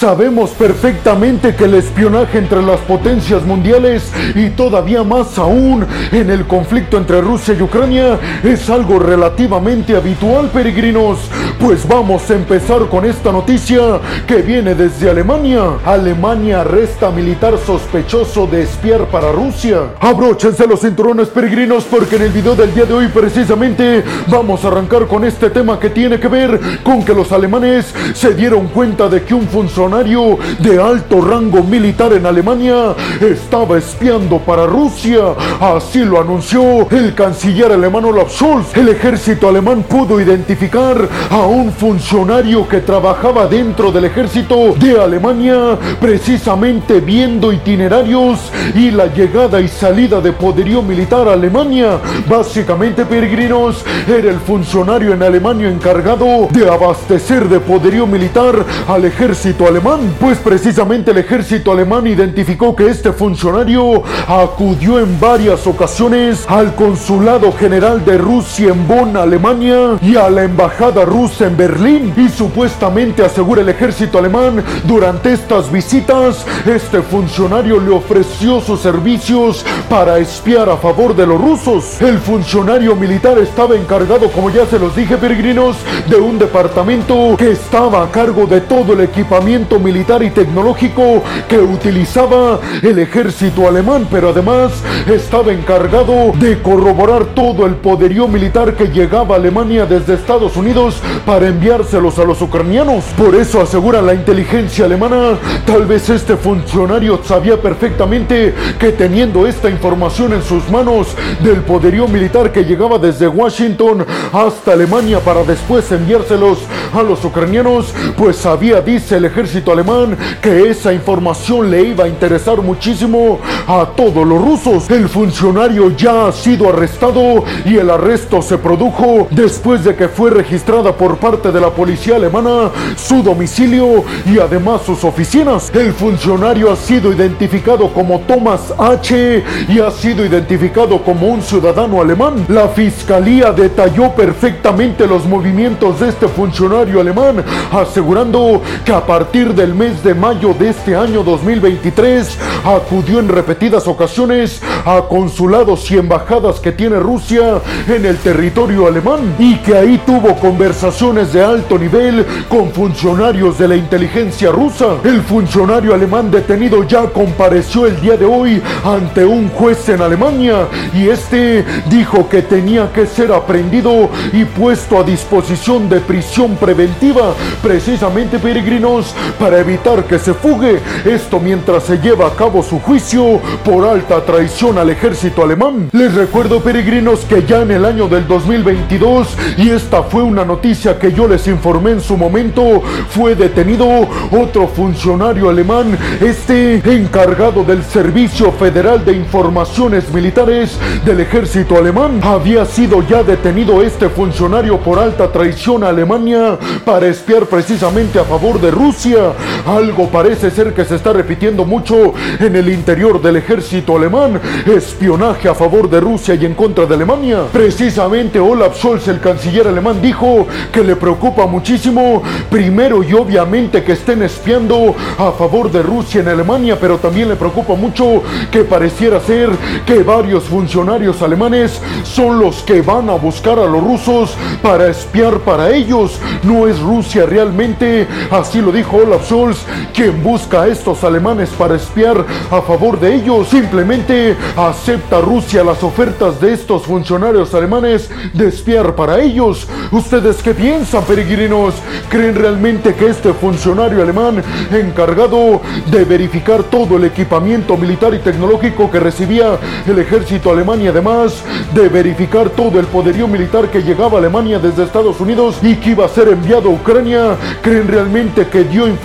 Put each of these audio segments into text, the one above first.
Sabemos perfectamente que el espionaje entre las potencias mundiales y todavía más aún en el conflicto entre Rusia y Ucrania es algo relativamente habitual, peregrinos. Pues vamos a empezar con esta noticia que viene desde Alemania. Alemania arresta militar sospechoso de espiar para Rusia. Abróchense los cinturones peregrinos porque en el video del día de hoy precisamente vamos a arrancar con este tema que tiene que ver con que los alemanes se dieron cuenta de que un funcionario de alto rango militar en Alemania estaba espiando para Rusia. Así lo anunció el canciller alemán Olaf Scholz. El ejército alemán pudo identificar a un funcionario que trabajaba dentro del ejército de Alemania, precisamente viendo itinerarios y la llegada y salida de poderío militar a Alemania. Básicamente, peregrinos, era el funcionario en Alemania encargado de abastecer de poderío militar al ejército alemán, pues precisamente el ejército alemán identificó que este funcionario acudió en varias ocasiones al consulado general de Rusia en Bonn, Alemania, y a la embajada rusa en Berlín, y supuestamente asegura el ejército alemán durante estas visitas, este funcionario le ofreció sus servicios para espiar a favor de los rusos. El funcionario militar estaba encargado, como ya se los dije, peregrinos, de un departamento que estaba a cargo de todo el equipamiento militar y tecnológico que utilizaba el ejército alemán, pero además estaba encargado de corroborar todo el poderío militar que llegaba a Alemania desde Estados Unidos para enviárselos a los ucranianos. Por eso asegura la inteligencia alemana, tal vez este funcionario sabía perfectamente que teniendo esta información en sus manos del poderío militar que llegaba desde Washington hasta Alemania para después enviárselos a los ucranianos, pues sabía, dice el ejército alemán, que esa información le iba a interesar muchísimo a todos los rusos. El funcionario ya ha sido arrestado y el arresto se produjo después de que fue registrada por parte de la policía alemana su domicilio y además sus oficinas. El funcionario ha sido identificado como Thomas H. y ha sido identificado como un ciudadano alemán. La fiscalía detalló perfectamente los movimientos de este funcionario alemán, asegurando que a partir del mes de mayo de este año 2023 acudió en repetidas ocasiones a consulados y embajadas que tiene Rusia en el territorio alemán y que ahí tuvo conversaciones de alto nivel con funcionarios de la inteligencia rusa. El funcionario alemán detenido ya compareció el día de hoy ante un juez en Alemania y este dijo que tenía que ser aprendido y puesto a disposición de prisión preventiva, precisamente peregrinos, para evitar que se fugue. Esto mientras se lleva a cabo su juicio por alta traición al ejército alemán. Les recuerdo peregrinos que ya en el año del 2022, y esta fue una noticia que yo les informé en su momento, fue detenido otro funcionario alemán, este encargado del Servicio Federal de Informaciones Militares del ejército alemán. Había sido ya detenido este funcionario por alta traición a Alemania para espiar precisamente a favor de Rusia. Algo parece ser que se está repitiendo mucho en el interior del ejército alemán. Espionaje a favor de Rusia y en contra de Alemania. Precisamente Olaf Scholz, el canciller alemán, dijo que le preocupa muchísimo, primero y obviamente que estén espiando a favor de Rusia en Alemania, pero también le preocupa mucho que pareciera ser que varios funcionarios alemanes son los que van a buscar a los rusos para espiar para ellos. No es Rusia realmente, así lo dijo Olaf Scholz, quien busca a estos alemanes para espiar a favor de ellos. Simplemente acepta Rusia las ofertas de estos funcionarios alemanes de espiar para ellos. ¿Ustedes qué piensan, peregrinos? ¿Creen realmente que este funcionario alemán encargado de verificar todo el equipamiento militar y tecnológico que recibía el ejército alemán y además de verificar todo el poderío militar que llegaba a Alemania desde Estados Unidos y que iba a ser enviado a Ucrania, ¿creen realmente que dio información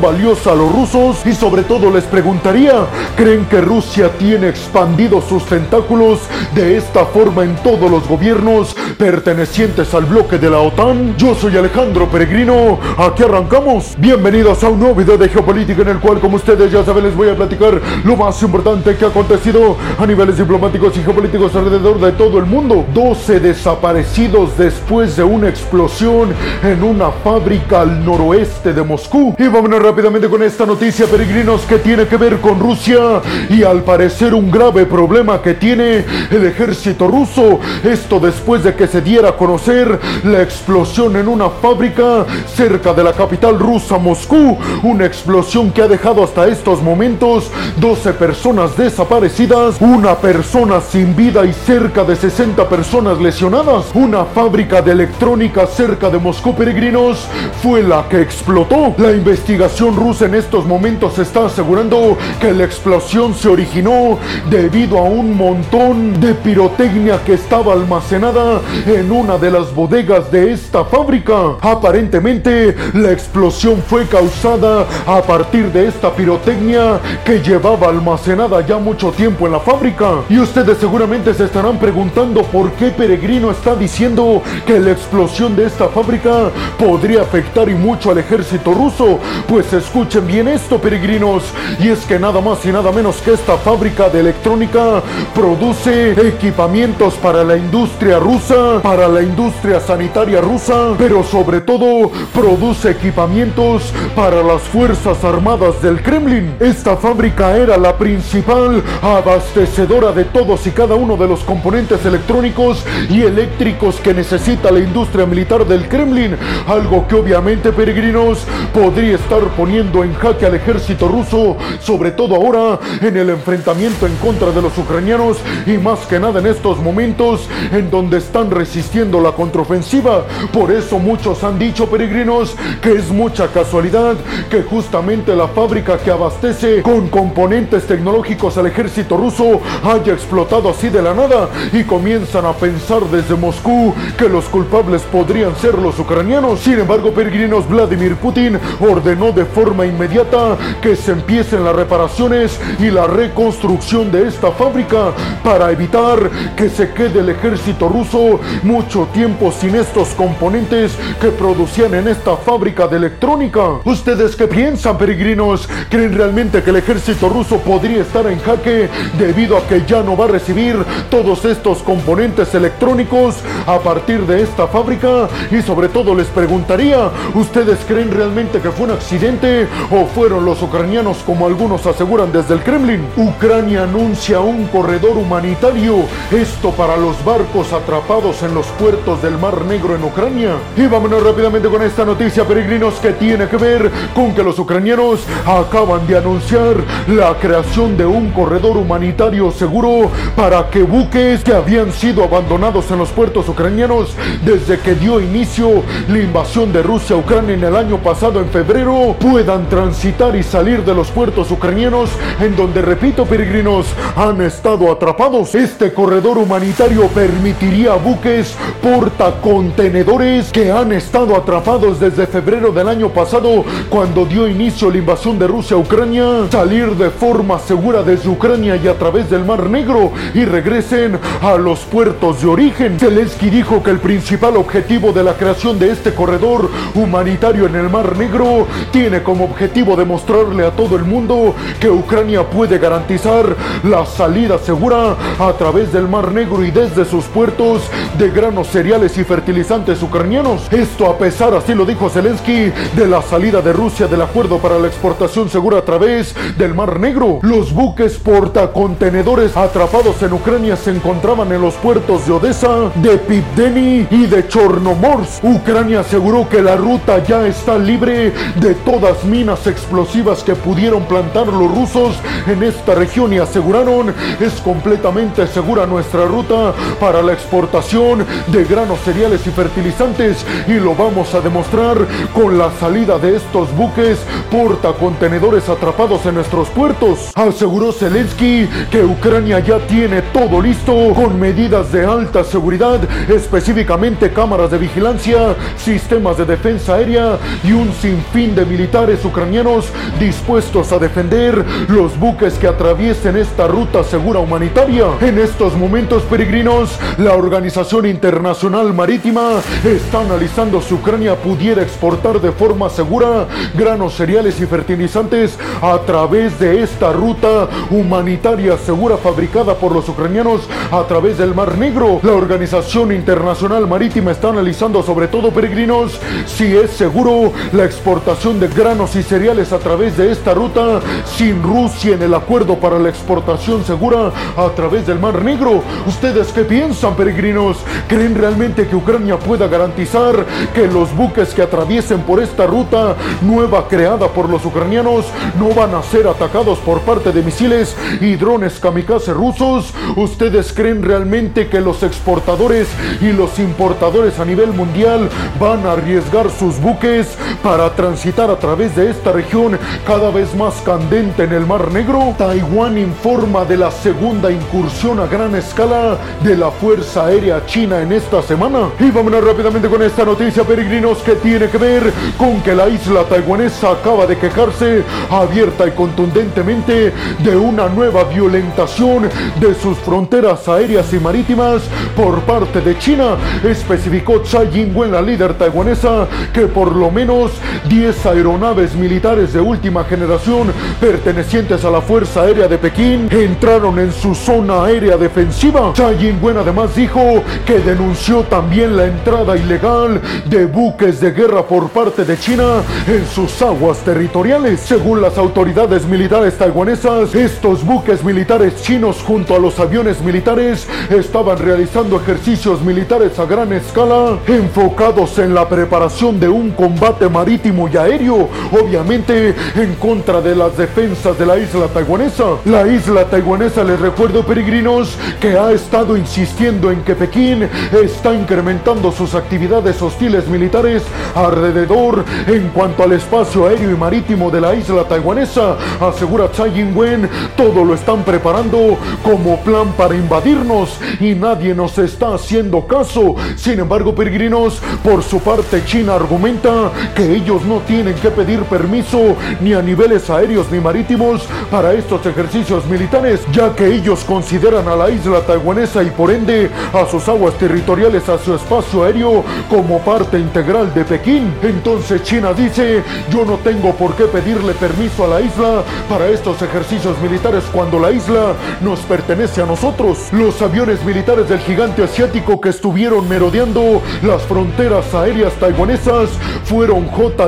valiosa a los rusos? Y sobre todo les preguntaría, ¿creen que Rusia tiene expandidos sus tentáculos de esta forma en todos los gobiernos pertenecientes al bloque de la OTAN? Yo soy Alejandro Peregrino, aquí arrancamos. Bienvenidos a un nuevo video de geopolítica en el cual, como ustedes ya saben, les voy a platicar lo más importante que ha acontecido a niveles diplomáticos y geopolíticos alrededor de todo el mundo. 12 desaparecidos después de una explosión en una fábrica al noroeste de Moscú. Y vamos vámonos rápidamente con esta noticia, peregrinos, que tiene que ver con Rusia y al parecer un grave problema que tiene el ejército ruso. Esto después de que se diera a conocer la explosión en una fábrica cerca de la capital rusa, Moscú. Una explosión que ha dejado hasta estos momentos 12 personas desaparecidas, una persona sin vida y cerca de 60 personas lesionadas. Una fábrica de electrónica cerca de Moscú, peregrinos, fue la que explotó. Investigación rusa en estos momentos está asegurando que la explosión se originó debido a un montón de pirotecnia que estaba almacenada en una de las bodegas de esta fábrica. Aparentemente, la explosión fue causada a partir de esta pirotecnia que llevaba almacenada ya mucho tiempo en la fábrica. Y ustedes seguramente se estarán preguntando por qué Peregrino está diciendo que la explosión de esta fábrica podría afectar y mucho al ejército ruso. Pues escuchen bien esto, peregrinos. Y es que nada más y nada menos que esta fábrica de electrónica produce equipamientos para la industria rusa, para la industria sanitaria rusa, pero sobre todo produce equipamientos para las Fuerzas Armadas del Kremlin. Esta fábrica era la principal abastecedora de todos y cada uno de los componentes electrónicos y eléctricos que necesita la industria militar del Kremlin, algo que obviamente peregrinos podría estar poniendo en jaque al ejército ruso, sobre todo ahora en el enfrentamiento en contra de los ucranianos y más que nada en estos momentos en donde están resistiendo la contraofensiva. Por eso muchos han dicho, peregrinos, que es mucha casualidad que justamente la fábrica que abastece con componentes tecnológicos al ejército ruso haya explotado así de la nada y comienzan a pensar desde Moscú que los culpables podrían ser los ucranianos. Sin embargo, peregrinos, Vladimir Putin ordenó de forma inmediata que se empiecen las reparaciones y la reconstrucción de esta fábrica para evitar que se quede el ejército ruso mucho tiempo sin estos componentes que producían en esta fábrica de electrónica. ¿Ustedes qué piensan, peregrinos? ¿Creen realmente que el ejército ruso podría estar en jaque debido a que ya no va a recibir todos estos componentes electrónicos a partir de esta fábrica? Y sobre todo les preguntaría, ¿ustedes creen realmente fue un accidente o fueron los ucranianos como algunos aseguran desde el Kremlin? Ucrania anuncia un corredor humanitario, esto para los barcos atrapados en los puertos del Mar Negro en Ucrania. Y vámonos rápidamente con esta noticia, peregrinos, que tiene que ver con que los ucranianos acaban de anunciar la creación de un corredor humanitario seguro para que buques que habían sido abandonados en los puertos ucranianos desde que dio inicio la invasión de Rusia a Ucrania en el año pasado en febrero puedan transitar y salir de los puertos ucranianos en donde, repito, peregrinos, han estado atrapados. Este corredor humanitario permitiría a buques portacontenedores que han estado atrapados desde febrero del año pasado cuando dio inicio la invasión de Rusia a Ucrania salir de forma segura desde Ucrania y a través del Mar Negro y regresen a los puertos de origen. Zelensky dijo que el principal objetivo de la creación de este corredor humanitario en el Mar Negro tiene como objetivo demostrarle a todo el mundo que Ucrania puede garantizar la salida segura a través del Mar Negro y desde sus puertos de granos, cereales y fertilizantes ucranianos. Esto a pesar, así lo dijo Zelensky, de la salida de Rusia del acuerdo para la exportación segura a través del Mar Negro. Los buques portacontenedores atrapados en Ucrania se encontraban en los puertos de Odessa, de Pivdeni y de Chornomorsk. Ucrania aseguró que la ruta ya está libre de todas minas explosivas que pudieron plantar los rusos en esta región y aseguraron es completamente segura nuestra ruta para la exportación de granos, cereales y fertilizantes y lo vamos a demostrar con la salida de estos buques portacontenedores atrapados en nuestros puertos. Aseguró Zelensky que Ucrania ya tiene todo listo con medidas de alta seguridad, específicamente cámaras de vigilancia, sistemas de defensa aérea y un sinfín de militares ucranianos dispuestos a defender los buques que atraviesen esta ruta segura humanitaria. En estos momentos peregrinos, la Organización Internacional Marítima está analizando si Ucrania pudiera exportar de forma segura granos, cereales y fertilizantes a través de esta ruta humanitaria segura fabricada por los ucranianos a través del Mar Negro. La Organización Internacional Marítima está analizando sobre todo peregrinos si es seguro la exportación exportación de granos y cereales a través de esta ruta sin Rusia en el acuerdo para la exportación segura a través del Mar Negro. ¿Ustedes qué piensan, peregrinos? ¿Creen realmente que Ucrania pueda garantizar que los buques que atraviesen por esta ruta nueva creada por los ucranianos no van a ser atacados por parte de misiles y drones kamikaze rusos? ¿Ustedes creen realmente que los exportadores y los importadores a nivel mundial van a arriesgar sus buques para transitar a través de esta región cada vez más candente en el Mar Negro? Taiwán informa de la segunda incursión a gran escala de la Fuerza Aérea China en esta semana. Y vámonos rápidamente con esta noticia, peregrinos, que tiene que ver con que la isla taiwanesa acaba de quejarse abierta y contundentemente de una nueva violentación de sus fronteras aéreas y marítimas por parte de China. Especificó Tsai Ing-wen, la líder taiwanesa, que por lo menos 10 aeronaves militares de última generación pertenecientes a la Fuerza Aérea de Pekín entraron en su zona aérea defensiva. Tsai Ing-wen además dijo que denunció también la entrada ilegal de buques de guerra por parte de China en sus aguas territoriales. Según las autoridades militares taiwanesas, estos buques militares chinos junto a los aviones militares estaban realizando ejercicios militares a gran escala enfocados en la preparación de un combate marítimo y aéreo, obviamente en contra de las defensas de la isla taiwanesa. La isla taiwanesa, les recuerdo peregrinos, que ha estado insistiendo en que Pekín está incrementando sus actividades hostiles militares alrededor en cuanto al espacio aéreo y marítimo de la isla taiwanesa. Asegura Tsai Ing-wen, todo lo están preparando como plan para invadirnos y nadie nos está haciendo caso. Sin embargo, peregrinos, por su parte China argumenta que ellos no tienen que pedir permiso ni a niveles aéreos ni marítimos para estos ejercicios militares, ya que ellos consideran a la isla taiwanesa y por ende a sus aguas territoriales, a su espacio aéreo como parte integral de Pekín. Entonces China dice, yo no tengo por qué pedirle permiso a la isla para estos ejercicios militares cuando la isla nos pertenece a nosotros. Los aviones militares del gigante asiático que estuvieron merodeando las fronteras aéreas taiwanesas fueron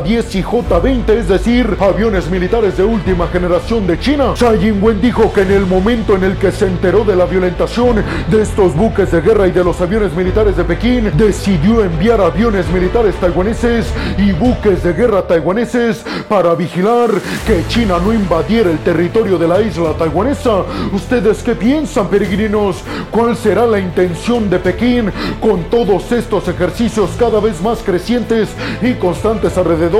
J-10 y J-20, es decir, aviones militares de última generación de China. Tsai Ing-wen dijo que en el momento en el que se enteró de la violentación de estos buques de guerra y de los aviones militares de Pekín, decidió enviar aviones militares taiwaneses y buques de guerra taiwaneses para vigilar que China no invadiera el territorio de la isla taiwanesa. ¿Ustedes qué piensan, peregrinos? ¿Cuál será la intención de Pekín con todos estos ejercicios cada vez más crecientes y constantes alrededor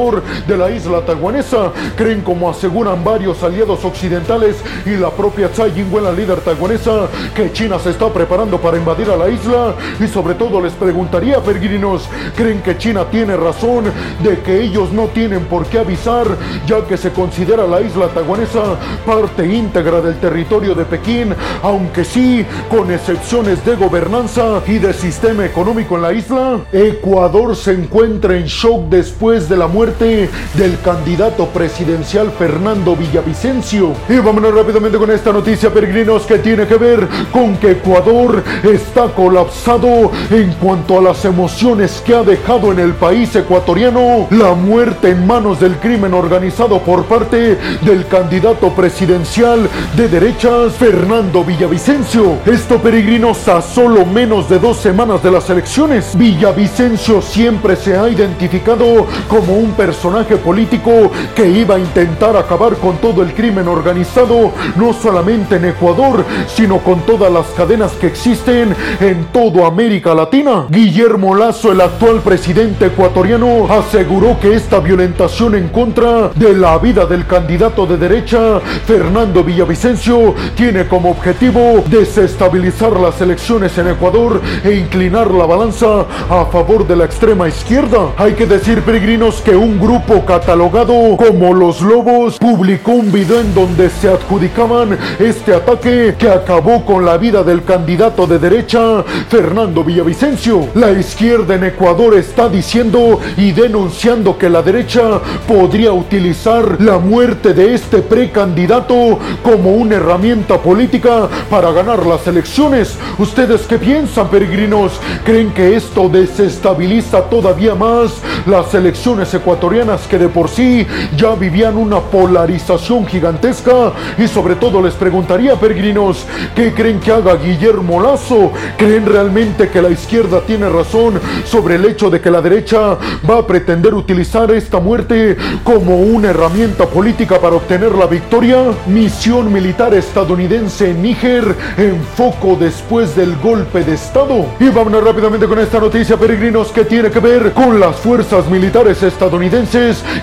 de la isla taiwanesa? ¿Creen como aseguran varios aliados occidentales y la propia Tsai Ing-wen, la líder taiwanesa, que China se está preparando para invadir a la isla? Y sobre todo les preguntaría, peregrinos, ¿creen que China tiene razón de que ellos no tienen por qué avisar, ya que se considera la isla taiwanesa parte íntegra del territorio de Pekín, aunque sí con excepciones de gobernanza y de sistema económico en la isla? Ecuador se encuentra en shock después de la muerte del candidato presidencial Fernando Villavicencio. Y vámonos rápidamente con esta noticia, peregrinos, que tiene que ver con que Ecuador está colapsado en cuanto a las emociones que ha dejado en el país ecuatoriano la muerte en manos del crimen organizado por parte del candidato presidencial de derechas Fernando Villavicencio. Esto peregrinos a solo menos de dos semanas de las elecciones. Villavicencio siempre se ha identificado como un personaje político que iba a intentar acabar con todo el crimen organizado, no solamente en Ecuador, sino con todas las cadenas que existen en toda América Latina. Guillermo Lazo, el actual presidente ecuatoriano, aseguró que esta violentación en contra de la vida del candidato de derecha, Fernando Villavicencio, tiene como objetivo desestabilizar las elecciones en Ecuador e inclinar la balanza a favor de la extrema izquierda. Hay que decir, peregrinos, que un grupo catalogado como Los Lobos publicó un video en donde se adjudicaban este ataque que acabó con la vida del candidato de derecha, Fernando Villavicencio. La izquierda en Ecuador está diciendo y denunciando que la derecha podría utilizar la muerte de este precandidato como una herramienta política para ganar las elecciones. ¿Ustedes qué piensan, peregrinos? ¿Creen que esto desestabiliza todavía más las elecciones ecuatorianas zonas que de por sí ya vivían una polarización gigantesca y sobre todo les preguntaría, peregrinos, ¿qué creen que haga Guillermo Lazo? ¿Creen realmente que la izquierda tiene razón sobre el hecho de que la derecha va a pretender utilizar esta muerte como una herramienta política para obtener la victoria? Misión militar estadounidense en Níger en foco después del golpe de Estado. Y vámonos rápidamente con esta noticia, peregrinos, que tiene que ver con las fuerzas militares estadounidenses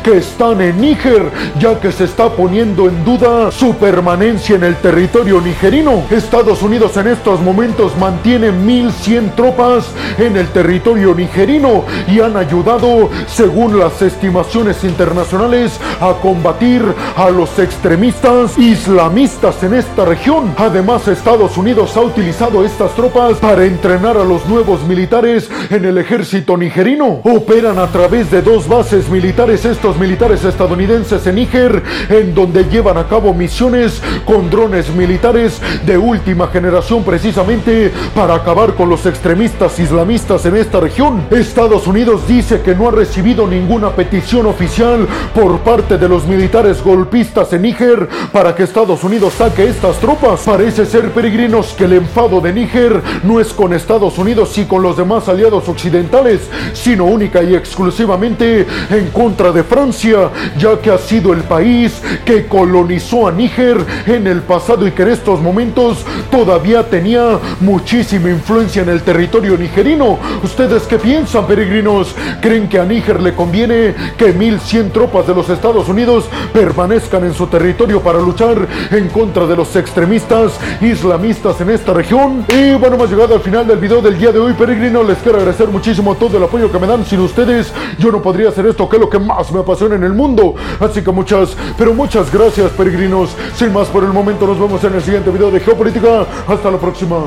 que están en Níger, ya que se está poniendo en duda su permanencia en el territorio nigerino. Estados Unidos en estos momentos mantiene 1.100 tropas en el territorio nigerino y han ayudado, según las estimaciones internacionales, a combatir a los extremistas islamistas en esta región. Además, Estados Unidos ha utilizado estas tropas para entrenar a los nuevos militares en el ejército nigerino. Operan a través de dos bases militares estos militares estadounidenses en Níger, en donde llevan a cabo misiones con drones militares de última generación precisamente para acabar con los extremistas islamistas en esta región. Estados Unidos dice que no ha recibido ninguna petición oficial por parte de los militares golpistas en Níger para que Estados Unidos saque estas tropas. Parece ser peregrinos que el enfado de Níger no es con Estados Unidos y con los demás aliados occidentales, sino única y exclusivamente en contra de Francia, ya que ha sido el país que colonizó a Níger en el pasado y que en estos momentos todavía tenía muchísima influencia en el territorio nigerino. ¿Ustedes qué piensan, peregrinos? ¿Creen que a Níger le conviene que 1100 tropas de los Estados Unidos permanezcan en su territorio para luchar en contra de los extremistas islamistas en esta región? Y bueno, hemos llegado al final del video del día de hoy, peregrinos. Les quiero agradecer muchísimo todo el apoyo que me dan. Sin ustedes, yo no podría hacer que es lo que más me apasiona en el mundo. Así que muchas, pero muchas gracias, peregrinos. Sin más por el momento, nos vemos en el siguiente video de Geopolítica. Hasta la próxima.